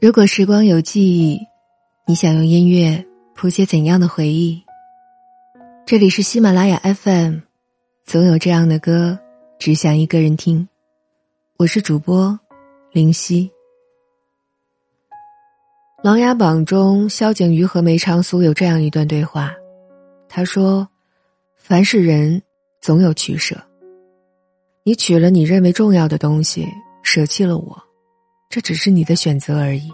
如果时光有记忆，你想用音乐谱写怎样的回忆？这里是喜马拉雅 FM，总有这样的歌，只想一个人听。我是主播林夕。《琅琊榜》中，萧景瑜和梅长苏有这样一段对话，他说：“凡是人，总有取舍。你取了你认为重要的东西，舍弃了我。”这只是你的选择而已。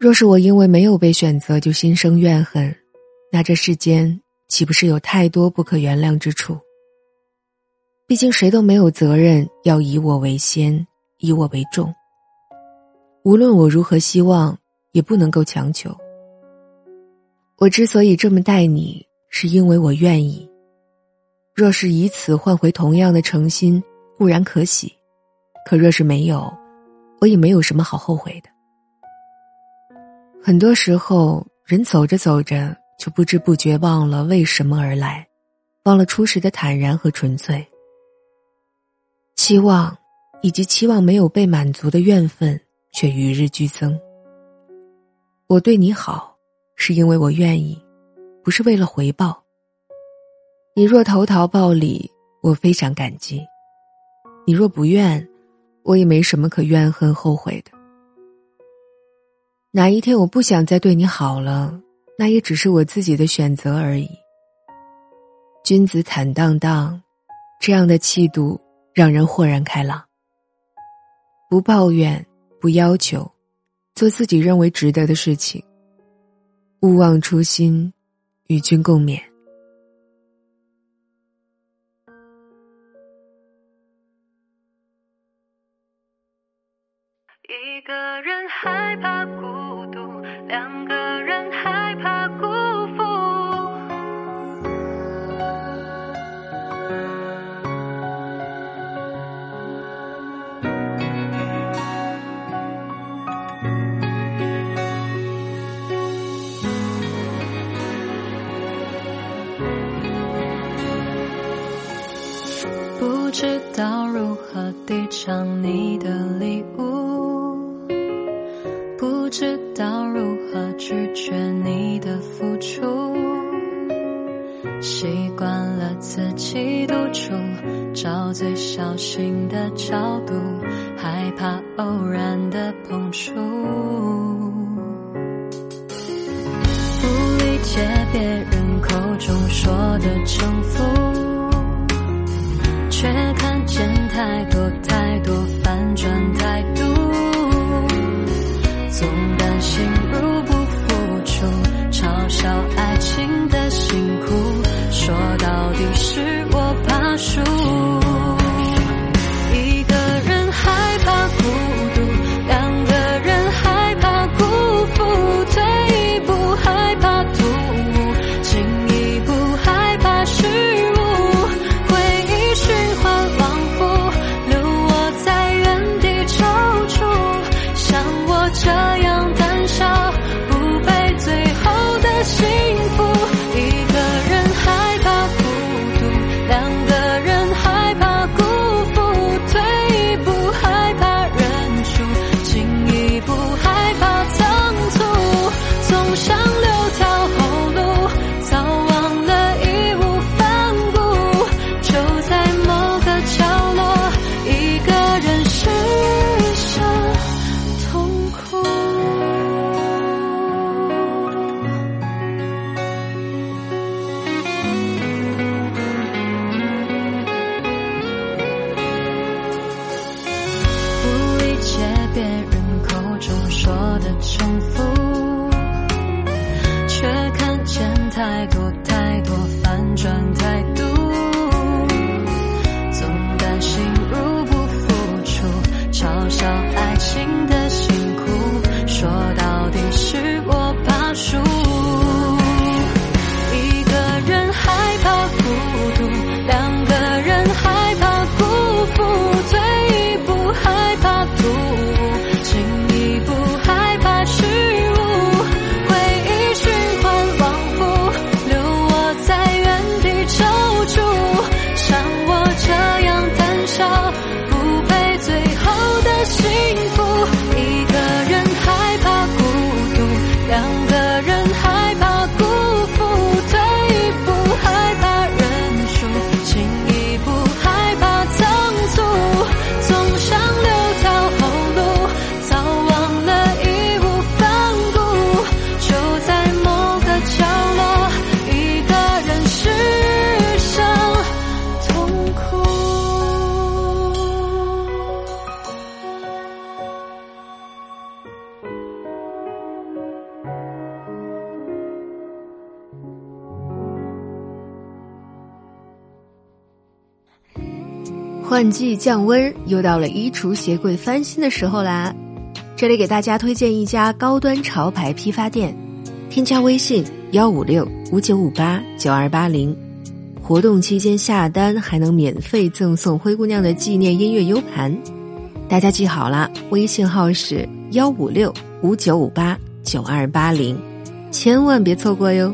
若是我因为没有被选择就心生怨恨，那这世间岂不是有太多不可原谅之处？毕竟谁都没有责任要以我为先，以我为重。无论我如何希望，也不能够强求。我之所以这么待你，是因为我愿意。若是以此换回同样的诚心，固然可喜；可若是没有，我也没有什么好后悔的。很多时候，人走着走着，就不知不觉忘了为什么而来，忘了初时的坦然和纯粹。期望，以及期望没有被满足的怨愤，却与日俱增。我对你好，是因为我愿意，不是为了回报。你若投桃报李，我非常感激；你若不愿，我也没什么可怨恨后悔的。哪一天我不想再对你好了，那也只是我自己的选择而已。君子坦荡荡，这样的气度让人豁然开朗。不抱怨，不要求，做自己认为值得的事情。勿忘初心，与君共勉。一个人害怕，两个人害怕辜负。不知道如何抵偿你的礼物。不知道如何拒绝你的付出，习惯了自己独处，找最小心的角度，害怕偶然的碰触。不理解别人口中说的征服，束重复，却看见太多太多反转态度。总担心入不敷出，嘲笑换季降温，又到了衣橱鞋柜翻新的时候啦！这里给大家推荐一家高端潮牌批发店，添加微信幺五六五九五八九二八零，活动期间下单还能免费赠送灰姑娘的纪念音乐 U 盘，大家记好了，微信号是幺五六五九五八九二八零，千万别错过哟！